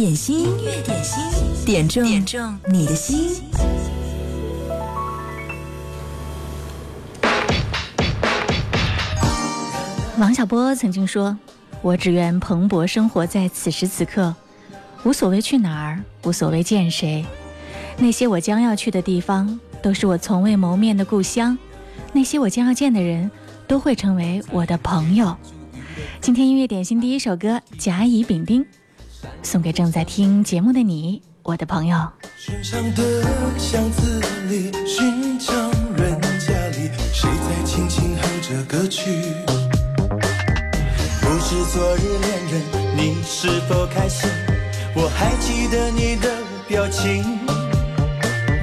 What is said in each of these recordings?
点心，音乐点心，点中点中你的心。王小波曾经说：“我只愿蓬勃生活在此时此刻，无所谓去哪儿，无所谓见谁。那些我将要去的地方，都是我从未谋面的故乡；那些我将要见的人，都会成为我的朋友。”今天音乐点心第一首歌《甲乙丙丁》，送给正在听节目的你，我的朋友。寻常的巷子里，寻常人家里，谁在轻轻哼着歌曲？不知昨日恋人你是否开心？我还记得你的表情。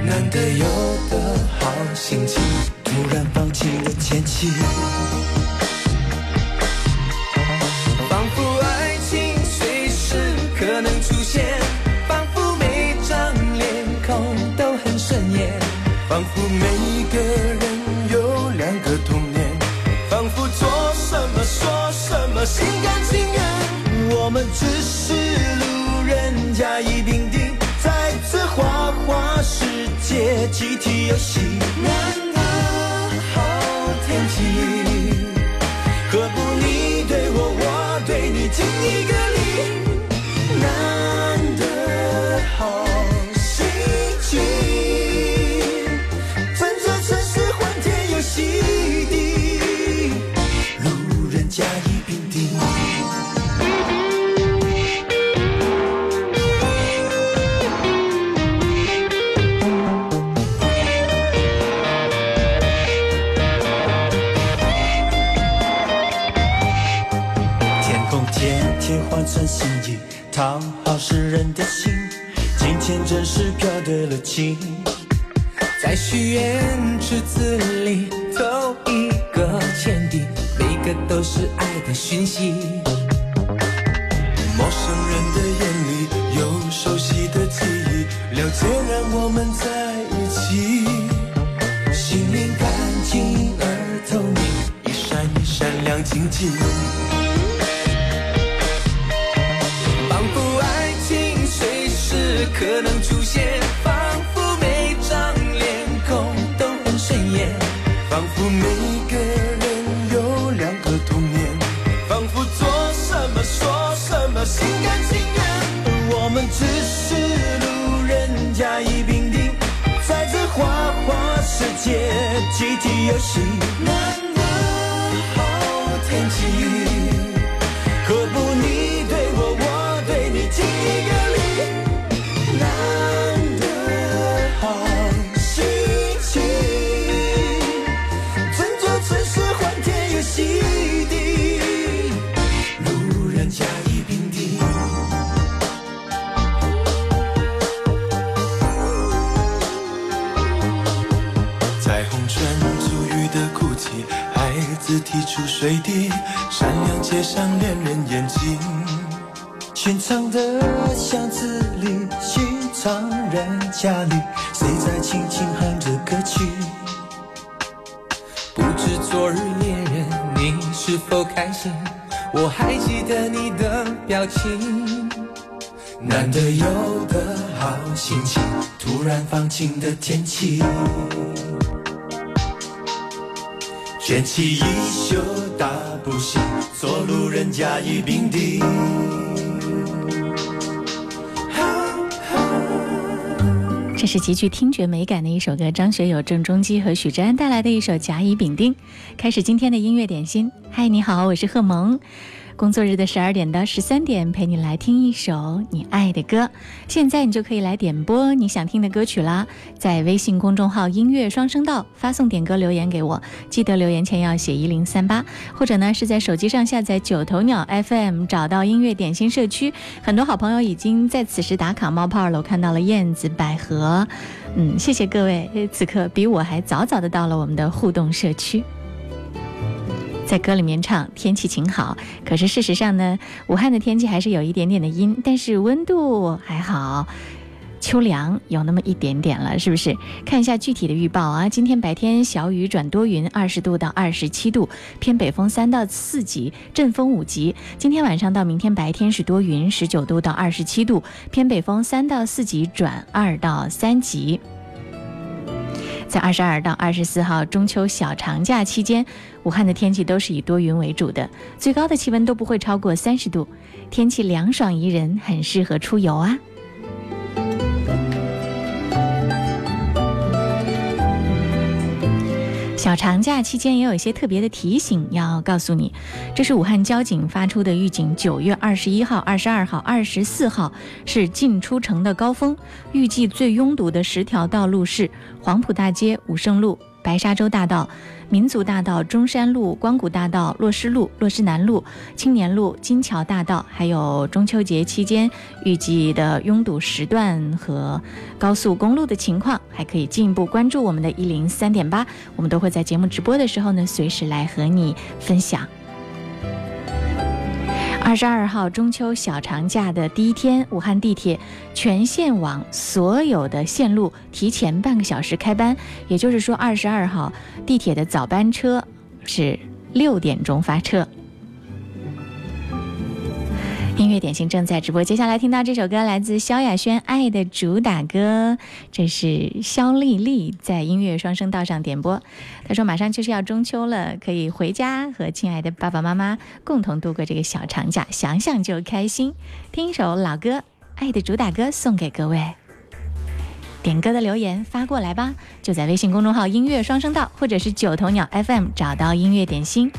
难得有的好心情，突然放晴的天气。只是路人甲乙丙丁，在这花花世界集体游戏。难得好天气，何不你对我，我对你，敬一个在许愿池子里投一个钱币，每个都是爱的讯息。体游戏。难得好天气，街上恋人眼睛。寻常的巷子里，寻常人家里，谁在轻轻哼着歌曲？不知昨日恋人你是否开心？我还记得你的表情。难得有的好心情，突然放晴的天气。卷起衣袖大步行，做路人甲乙丙丁。这是极具听觉美感的一首歌，张学友、郑中基和许志安带来的一首《甲乙丙丁》。开始今天的音乐点心。嗨，你好，我是贺萌。工作日的十二点到十三点，陪你来听一首你爱的歌。现在你就可以来点播你想听的歌曲啦，在微信公众号“音乐双声道”发送点歌留言给我，记得留言前要写一零三八，或者呢是在手机上下载九头鸟 FM，找到音乐点心社区。很多好朋友已经在此时打卡冒泡了，我看到了燕子、百合，嗯，谢谢各位，此刻比我还早早的到了我们的互动社区。在歌里面唱天气晴好，可是事实上呢，武汉的天气还是有一点点的阴，但是温度还好。秋凉有那么一点点了，是不是？看一下具体的预报啊，今天白天小雨转多云，二十度到二十七度，偏北风三到四级，阵风五级。今天晚上到明天白天是多云，十九度到二十七度，偏北风三到四级转二到三级。在二十二到二十四号中秋小长假期间，武汉的天气都是以多云为主的，最高的气温都不会超过三十度，天气凉爽宜人，很适合出游啊。小长假期间也有一些特别的提醒要告诉你，这是武汉交警发出的预警。九月二十一号、二十二号、二十四号是进出城的高峰，预计最拥堵的十条道路是黄埔大街、武胜路。白沙洲大道、民族大道、中山路、光谷大道、珞狮路、珞狮南路、青年路、金桥大道，还有中秋节期间预计的拥堵时段和高速公路的情况，还可以进一步关注我们的一零三点八，我们都会在节目直播的时候呢，随时来和你分享。二十二号中秋小长假的第一天，武汉地铁全线网所有的线路提前半个小时开班，也就是说，二十二号地铁的早班车是六点钟发车。音乐点心正在直播，接下来听到这首歌来自萧亚轩《爱的主打歌》，这是肖丽丽在音乐双声道上点播。她说：“马上就是要中秋了，可以回家和亲爱的爸爸妈妈共同度过这个小长假，想想就开心。听一首老歌《爱的主打歌》送给各位。点歌的留言发过来吧，就在微信公众号‘音乐双声道’或者是九头鸟 FM 找到音乐点心。”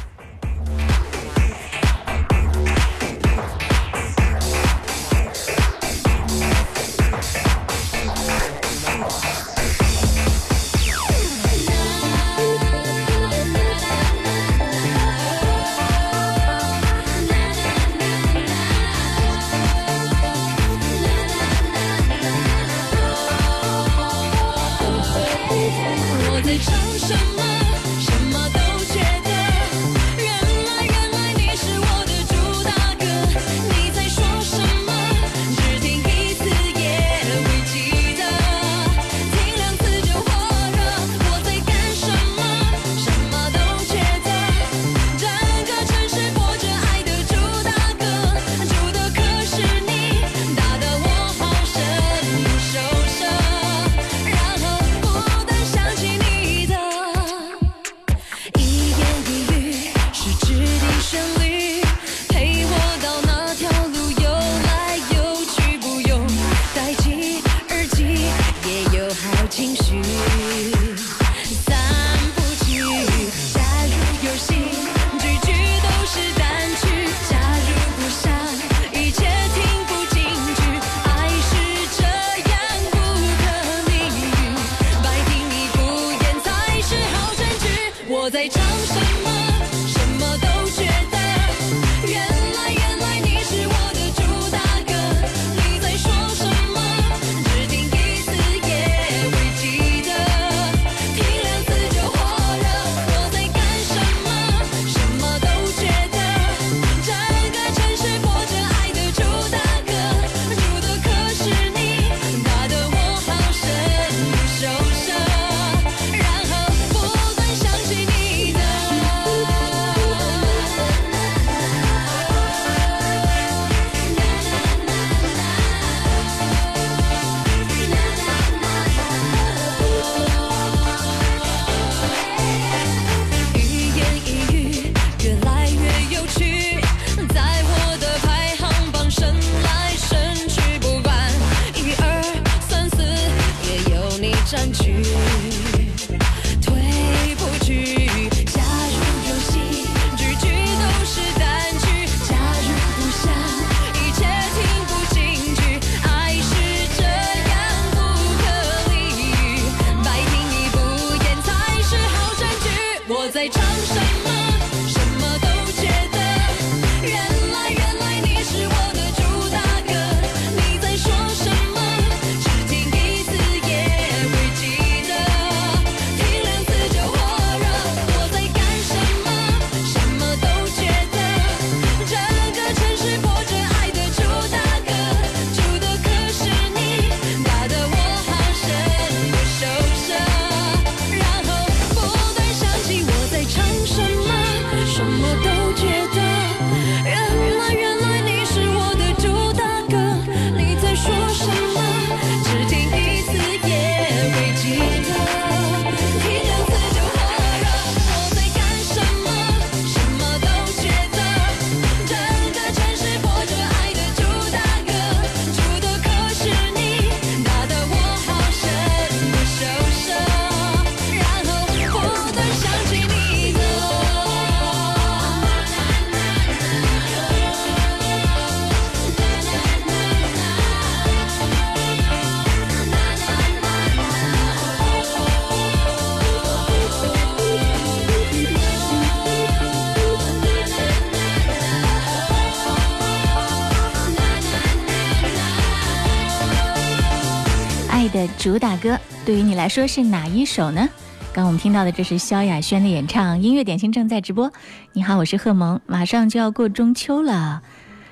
主打歌，对于你来说是哪一首呢？刚我们听到的这是萧亚轩的演唱，音乐点心正在直播。你好，我是贺萌，马上就要过中秋了，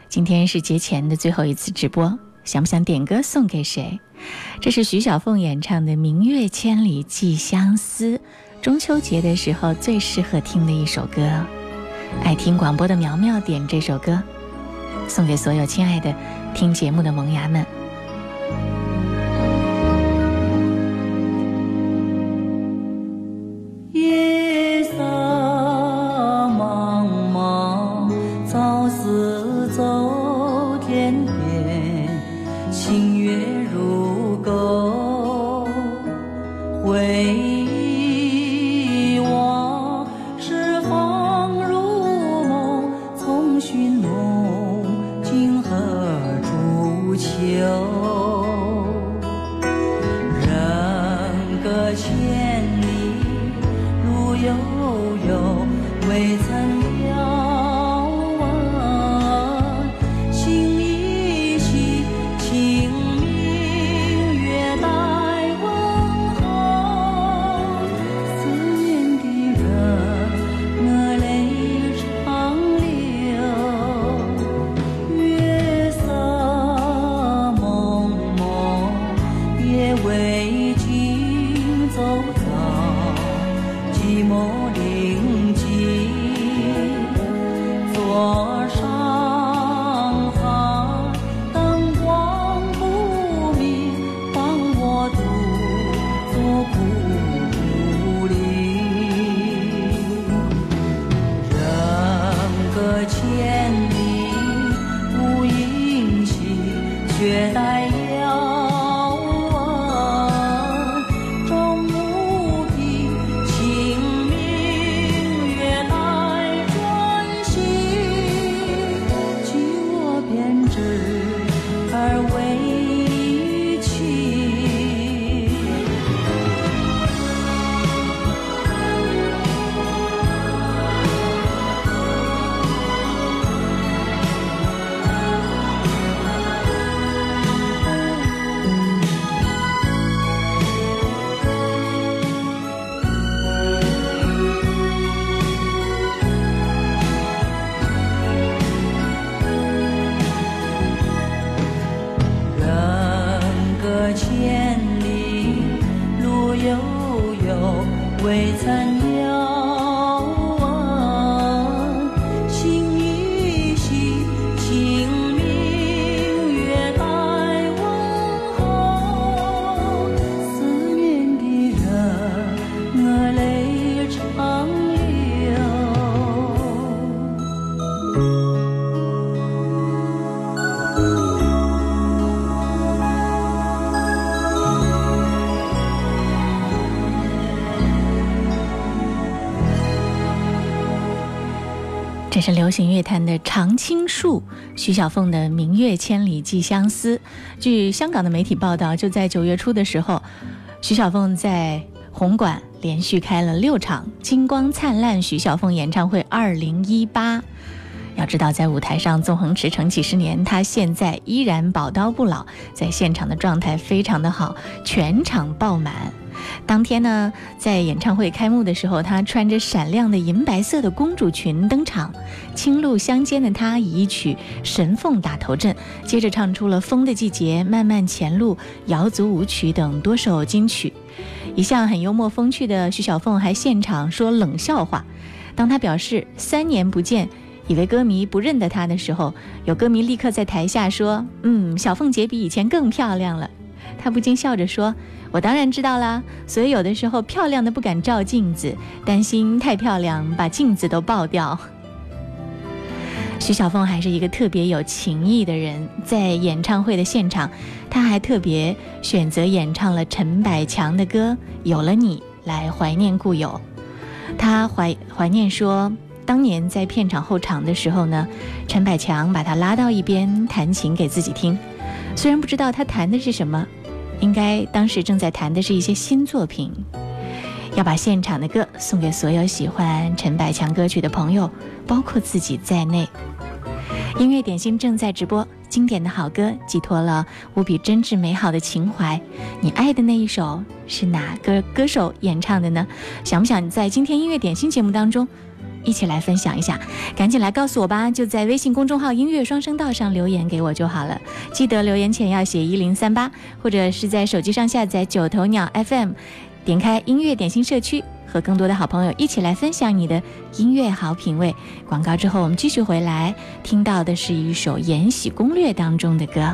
今天是节前的最后一次直播，想不想点歌送给谁？这是徐小凤演唱的《明月千里寄相思》，中秋节的时候最适合听的一首歌。爱听广播的苗苗点这首歌，送给所有亲爱的听节目的萌芽们。有。是流行乐坛的常青树，徐小凤的《明月千里寄相思》。据香港的媒体报道，就在九月初的时候，徐小凤在红馆连续开了六场“金光灿烂”徐小凤演唱会二零一八。知道，在舞台上纵横驰骋几十年，她现在依然宝刀不老，在现场的状态非常的好，全场爆满。当天呢，在演唱会开幕的时候，她穿着闪亮的银白色的公主裙登场，青露相间的她以一曲《神凤》打头阵，接着唱出了《风的季节》《漫漫前路》《瑶族舞曲》等多首金曲。一向很幽默风趣的徐小凤还现场说冷笑话。当她表示三年不见，以为歌迷不认得她的时候，有歌迷立刻在台下说：“嗯，小凤姐比以前更漂亮了。”她不禁笑着说。我当然知道啦，所以有的时候漂亮的不敢照镜子，担心太漂亮把镜子都爆掉。徐小凤还是一个特别有情义的人，在演唱会的现场，她还特别选择演唱了陈百强的歌《有了你》来怀念故友。她怀怀念说，当年在片场后场的时候呢，陈百强把她拉到一边弹琴给自己听，虽然不知道他弹的是什么。应该当时正在弹的是一些新作品，要把现场的歌送给所有喜欢陈百强歌曲的朋友，包括自己在内。音乐点心正在直播，经典的好歌，寄托了无比真挚美好的情怀。你爱的那一首是哪个歌手演唱的呢？想不想在今天音乐点心节目当中一起来分享一下？赶紧来告诉我吧，就在微信公众号“音乐双声道”上留言给我就好了。记得留言前要写一零三八，或者是在手机上下载九头鸟 FM，点开音乐点心社区。和更多的好朋友一起来分享你的音乐好品味。广告之后，我们继续回来，听到的是一首《延禧攻略》当中的歌。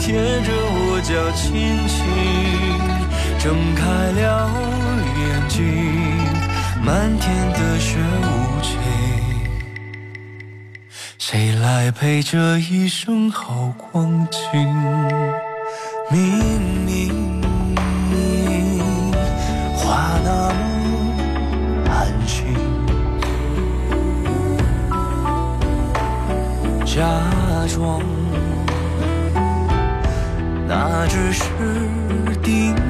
贴着我脚轻轻，睁开了眼睛，漫天的雪无情，谁来陪这一生好光景？明明花么安心，假装。那只是叮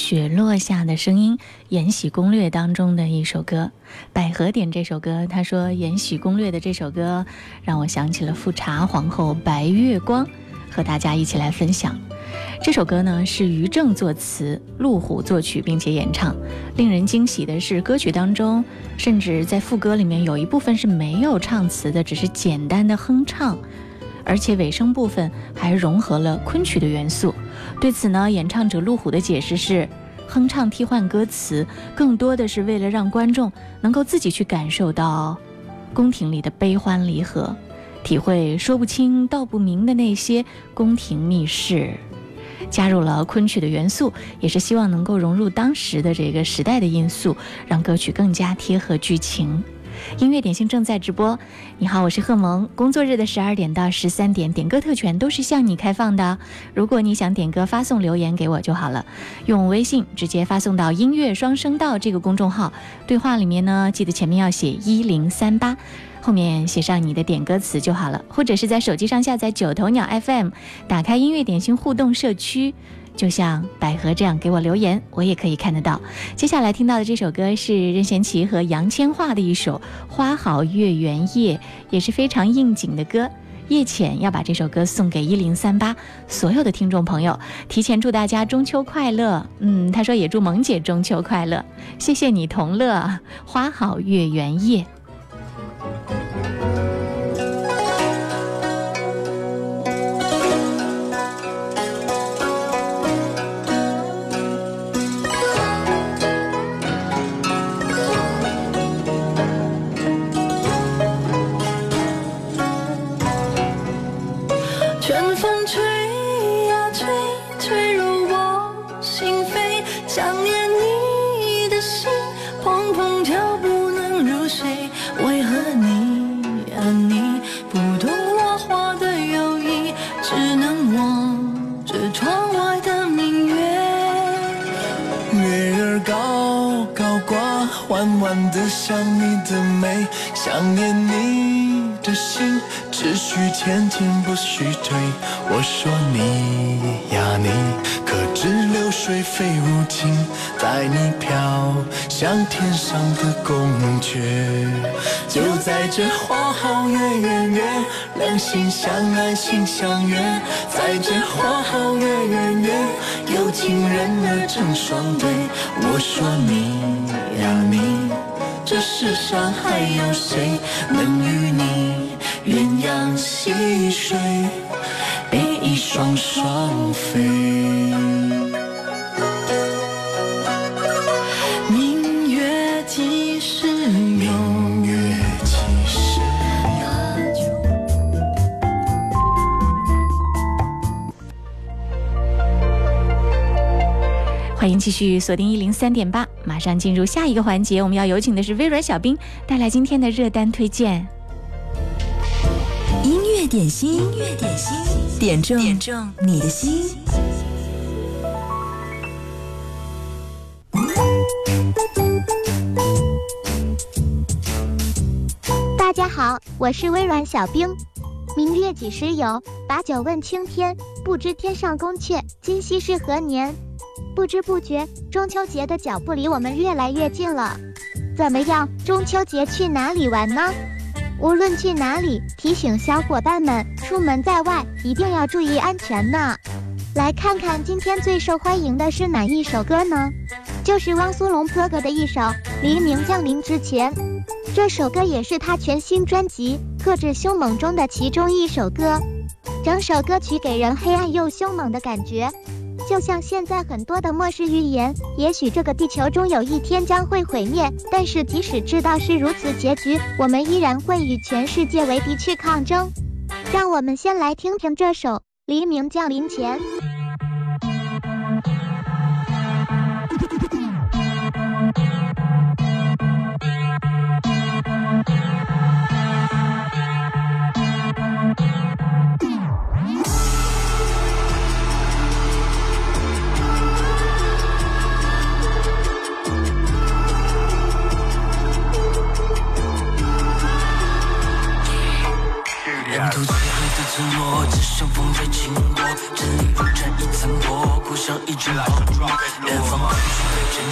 雪落下的声音》，《延禧攻略》当中的一首歌。百合点这首歌，他说《延禧攻略》的这首歌让我想起了富察皇后白月光，和大家一起来分享。这首歌呢是于正作词，陆虎作曲并且演唱。令人惊喜的是，歌曲当中甚至在副歌里面有一部分是没有唱词的，只是简单的哼唱。而且尾声部分还融合了昆曲的元素。对此呢，演唱者陆虎的解释是：哼唱替换歌词，更多的是为了让观众能够自己去感受到宫廷里的悲欢离合，体会说不清道不明的那些宫廷秘事。加入了昆曲的元素，也是希望能够融入当时的这个时代的因素，让歌曲更加贴合剧情。音乐点心正在直播，你好，我是贺萌。工作日的十二点到十三点，点歌特权都是向你开放的。如果你想点歌，发送留言给我就好了，用微信直接发送到“音乐双声道”这个公众号，对话里面呢，记得前面要写一零三八，后面写上你的点歌词就好了。或者是在手机上下载九头鸟 FM，打开音乐点心互动社区。就像百合这样给我留言，我也可以看得到。接下来听到的这首歌是任贤齐和杨千嬅的一首《花好月圆夜》，也是非常应景的歌。叶浅要把这首歌送给一零三八所有的听众朋友，提前祝大家中秋快乐。嗯，他说也祝萌姐中秋快乐，谢谢你同乐。花好月圆夜。像天上的宫阙。就在这花好月圆夜，两心相爱心相悦。在这花好月圆夜，有情人儿成双对。我说你呀你。这世上还有谁能与你鸳鸯戏水，比翼双双欢迎继续锁定一零三点八，马上进入下一个环节。我们要有请的是微软小冰带来今天的热单推荐。音乐点心，音乐点心，点中点中你的心。大家好，我是微软小冰。明月几时有？把酒问青天。不知天上宫阙，今夕是何年？不知不觉，中秋节的脚步离我们越来越近了。怎么样，中秋节去哪里玩呢？无论去哪里，提醒小伙伴们，出门在外一定要注意安全呢。来看看今天最受欢迎的是哪一首歌呢？就是汪苏泷哥哥的一首《黎明降临之前》。这首歌也是他全新专辑《克制凶猛》中的其中一首歌。整首歌曲给人黑暗又凶猛的感觉。就像现在很多的末世预言，也许这个地球终有一天将会毁灭，但是即使知道是如此结局，我们依然会与全世界为敌去抗争。让我们先来听听这首《黎明降临前》。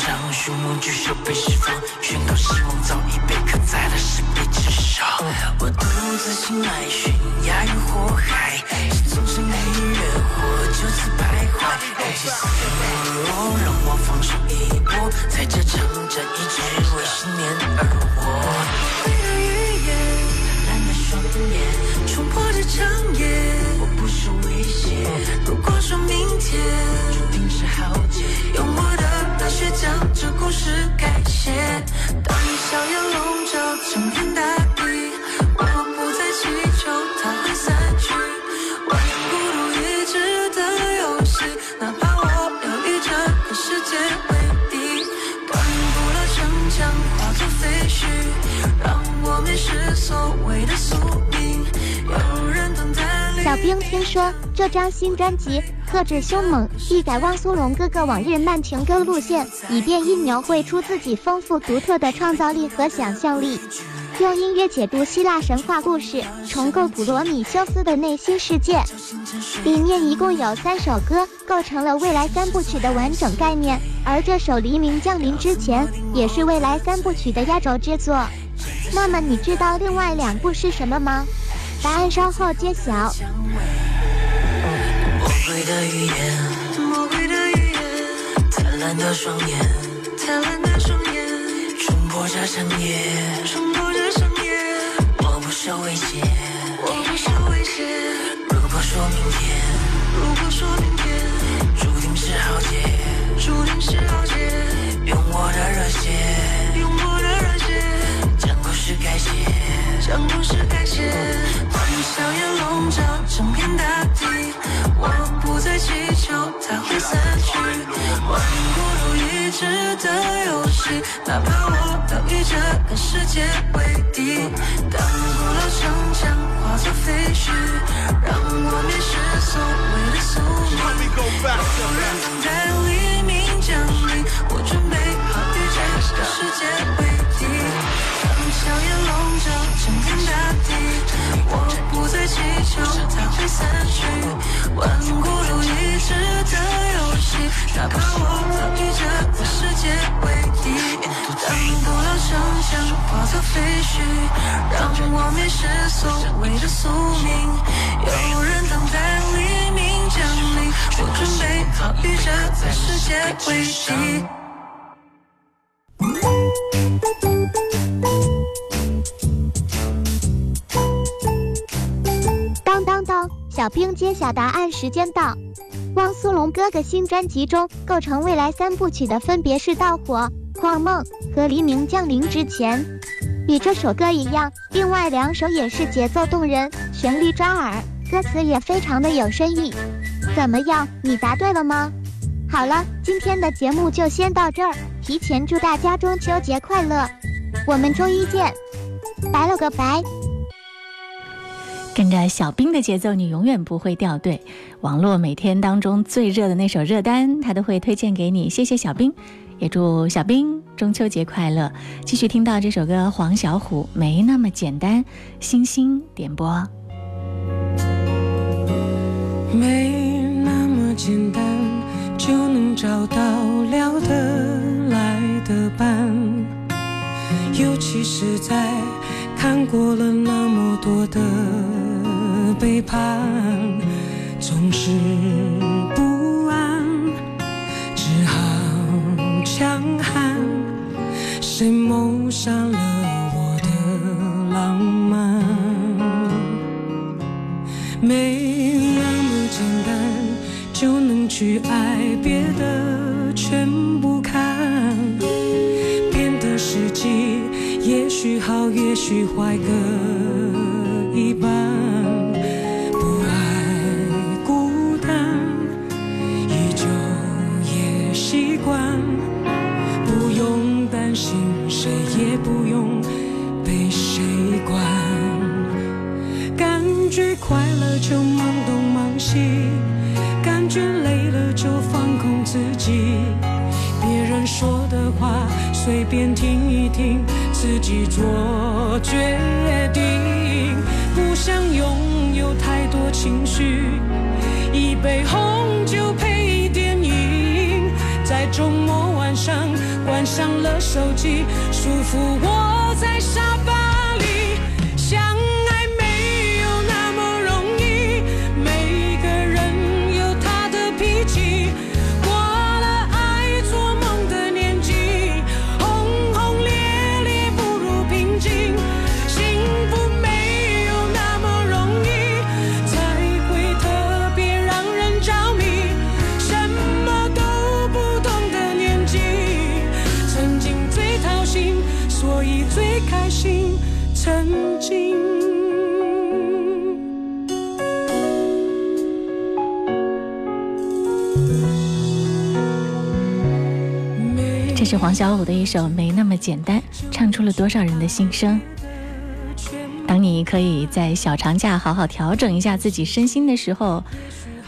当，凶猛巨兽被释放，新专辑特质凶猛，一改汪苏泷哥哥往日慢情歌路线，以便意描绘出自己丰富独特的创造力和想象力，用音乐解读希腊神话故事，重构普罗米修斯的内心世界。里面一共有三首歌，构成了未来三部曲的完整概念，而这首《黎明降临之前》也是未来三部曲的压轴之作。那么你知道另外两部是什么吗？答案稍后揭晓。魔鬼的语言，魔鬼的语言，贪婪的双眼，贪婪的双眼，冲破这长夜，冲破这长夜，我不受威胁，我不受威胁。如果说明天，如果说明天。注定是浩劫，注定是浩劫，用我的热血，用我的热血，将故事改写，将故事改写。当硝烟笼罩整片大地，我不再祈求它会散去。玩孤独一掷的游戏，哪怕我要与这个世界为敌。当古老城墙化作废墟，让我迷失所谓的宿命。有人等待黎明降临，我准备好与这个世界为敌。当硝烟笼罩整片大地，我不再祈求它会散去。玩孤独一掷的游戏，哪怕我要与这个世界为敌。当古老城墙化作废墟，让我迷失所谓的宿命。有人等待黎明降临，我准备好与这个世界为敌。小兵揭晓答案时间到。汪苏泷哥哥新专辑中构成未来三部曲的分别是《盗火》《旷梦》和《黎明降临之前》。与这首歌一样，另外两首也是节奏动人，旋律抓耳，歌词也非常的有深意。怎么样，你答对了吗？好了，今天的节目就先到这儿，提前祝大家中秋节快乐，我们周一见，拜了个拜。跟着小兵的节奏，你永远不会掉队。网络每天当中最热的那首热单，他都会推荐给你。谢谢小兵，也祝小兵中秋节快乐。继续听到这首歌，黄小琥《没那么简单》，星星点播。没那么简单就能找到聊得来的伴，尤其是在看过了那么多的背叛，总是不安，只好强悍。谁谋杀了我的浪漫？没那么简单就能去爱，别的全不看。变得实际，也许好，也许坏，各随便听一听，自己做决定。不想拥有太多情绪，一杯红酒配电影，在周末晚上关上了手机，舒服窝曾经。这是黄小琥的一首《没那么简单》，唱出了多少人的心声。当你可以在小长假好好调整一下自己身心的时候，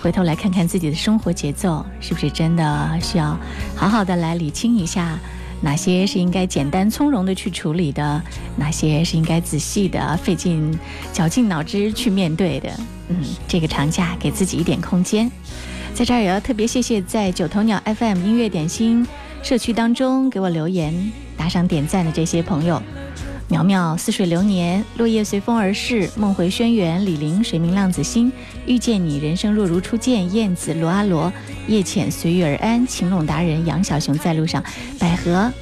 回头来看看自己的生活节奏，是不是真的需要好好的来理清一下，哪些是应该简单从容的去处理的，哪些是应该仔细的费尽绞尽脑汁去面对的。嗯，这个长假给自己一点空间。在这儿也要特别谢谢在九头鸟 FM 音乐点心社区当中给我留言、打赏、点赞的这些朋友：苗苗、似水流年、落叶随风而逝、梦回轩辕、李陵，谁明浪子心、遇见你、人生若如初见、燕子、罗阿罗、夜浅随遇而安、晴朗达人、杨小熊在路上、百合、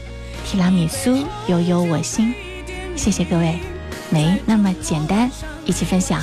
提拉米苏、悠悠我心。谢谢各位，没那么简单，一起分享。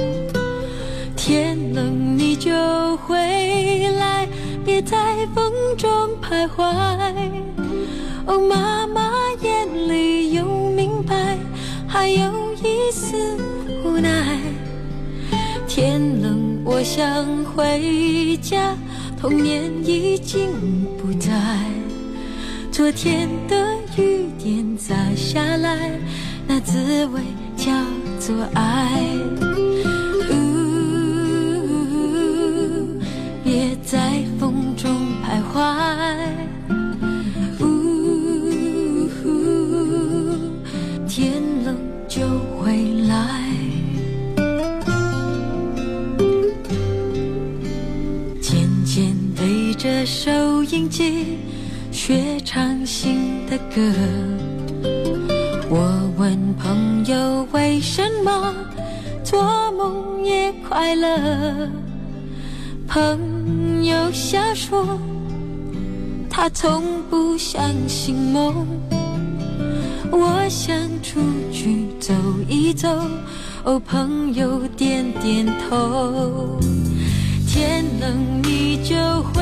想回家，童年已经不在。昨天的雨点洒下来，那滋味叫做爱。着收音机，学唱新的歌。我问朋友为什么做梦也快乐，朋友笑说他从不相信梦。我想出去走一走，哦，朋友点点头。天冷你就回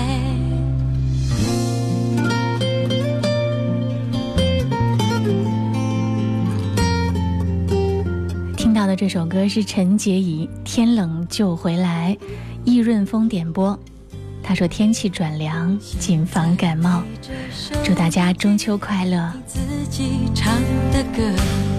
到的这首歌是陈洁仪《天冷就回来》，易润风点播。他说天气转凉，谨防感冒。祝大家中秋快乐。自己唱的歌。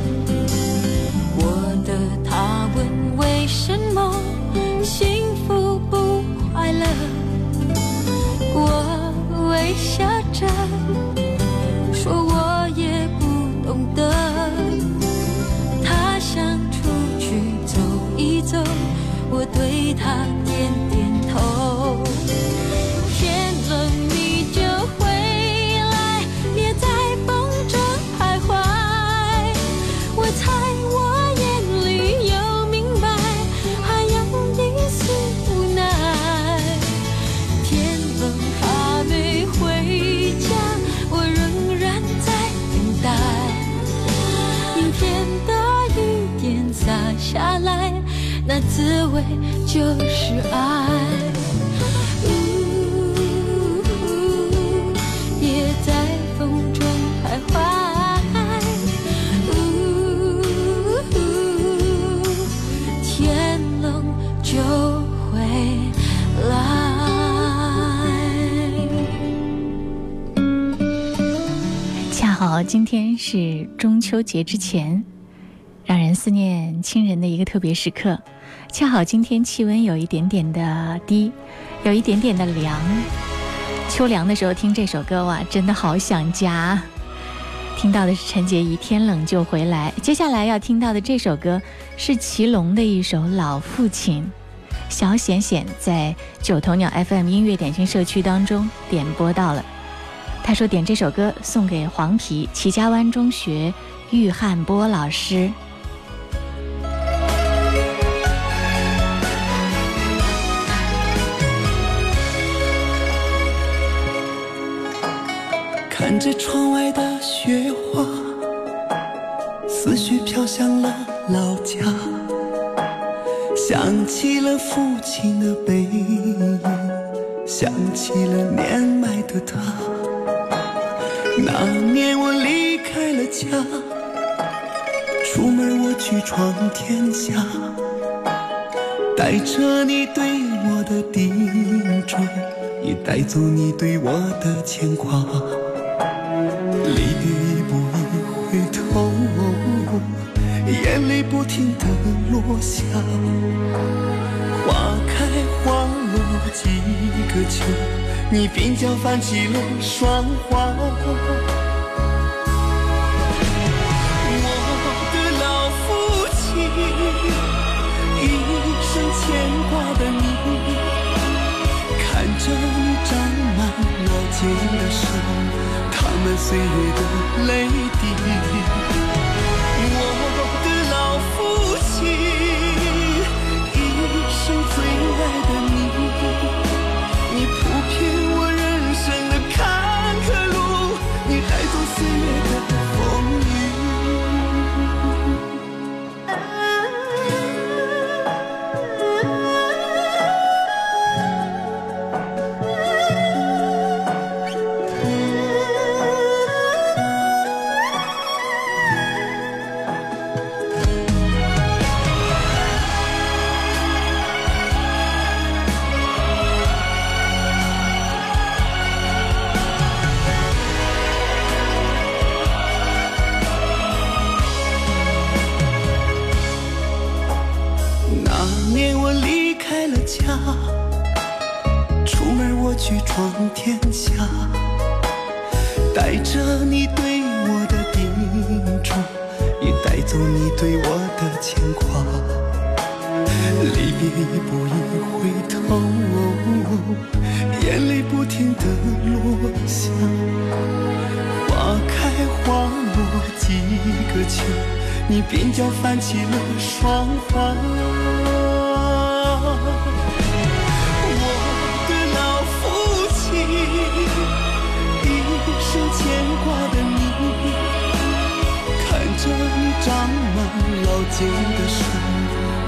滋味就是爱。呜别在风中徘徊。呜天冷就回来。恰好今天是中秋节之前，让人思念亲人的一个特别时刻。恰好今天气温有一点点的低，有一点点的凉。秋凉的时候听这首歌哇，真的好想家。听到的是陈洁仪《天冷就回来》，接下来要听到的这首歌是祁隆的一首《老父亲》。小显显在九头鸟 FM 音乐点心社区当中点播到了。他说点这首歌送给黄陂齐家湾中学玉汉波老师。望着窗外的雪花，思绪飘向了老家，想起了父亲的背影，想起了年迈的他。那年我离开了家，出门我去闯天下，带着你对我的叮嘱，也带走你对我的牵挂。离别一步一回头，眼泪不停地落下。花开花落几个秋，你鬓角泛起了霜花。我的老父亲，一生牵挂的你，看着你长满老茧的手，满岁月的泪滴。牵挂的你，看着你长满老茧的手，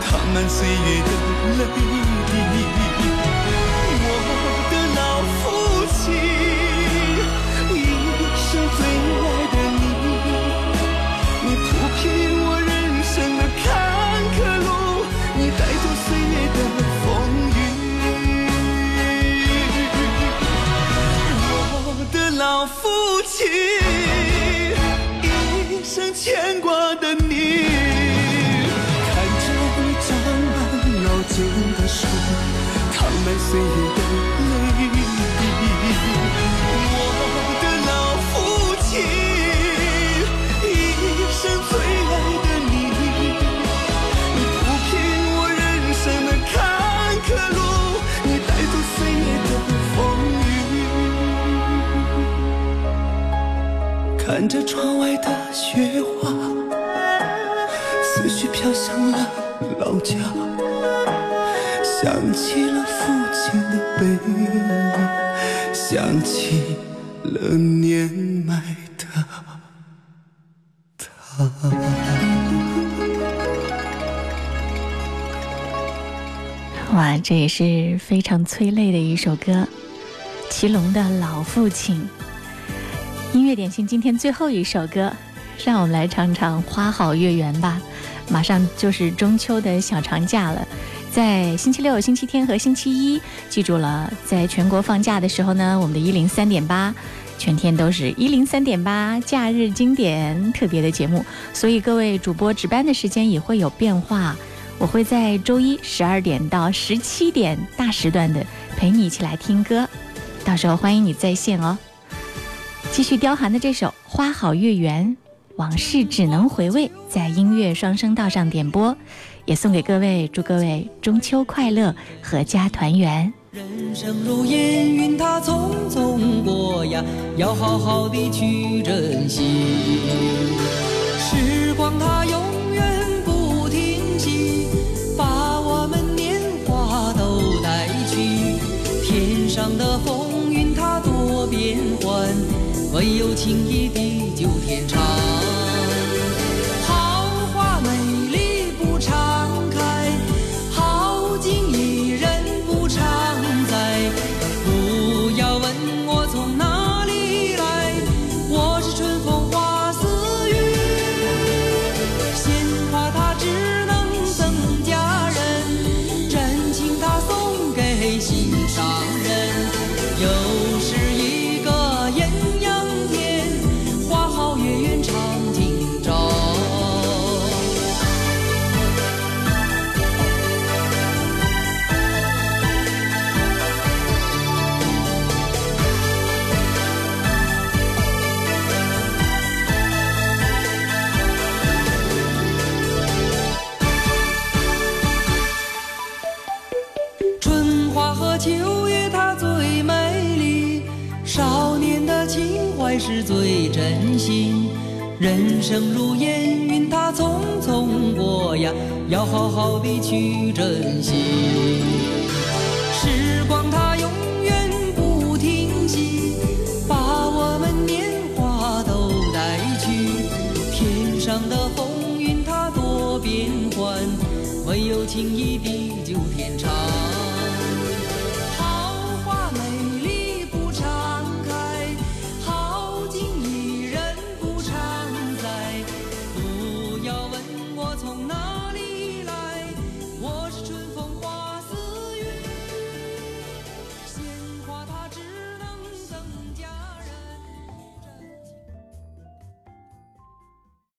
淌满岁月的泪滴。牵挂的你，看着你长满老茧的手，淌满岁月的泪滴。我的老父亲，一生最爱的你，你铺平我人生的坎坷路，你带走岁月的风雨。看着窗外的雪花，思绪飘向了老家，想起了父亲的背影，想起了年迈的他。哇，这也是非常催泪的一首歌，祁隆的《老父亲》。音乐点心今天最后一首歌，让我们来唱唱《花好月圆》吧。马上就是中秋的小长假了，在星期六、星期天和星期一，记住了，在全国放假的时候呢，我们的一零三点八。全天都是一零三点八假日经典特别的节目，所以各位主播值班的时间也会有变化。我会在周一十二点到十七点大时段的陪你一起来听歌，到时候欢迎你在线哦。继续刁寒的这首《花好月圆》，往事只能回味，在音乐双声道上点播，也送给各位，祝各位中秋快乐，阖家团圆。人生如烟云，它匆匆过呀，要好好的去珍惜。时光它永远不停息，把我们年华都带去。天上的风云它多变幻，唯有情谊地久天长。生如烟云，它匆匆过呀，要好好的去珍惜。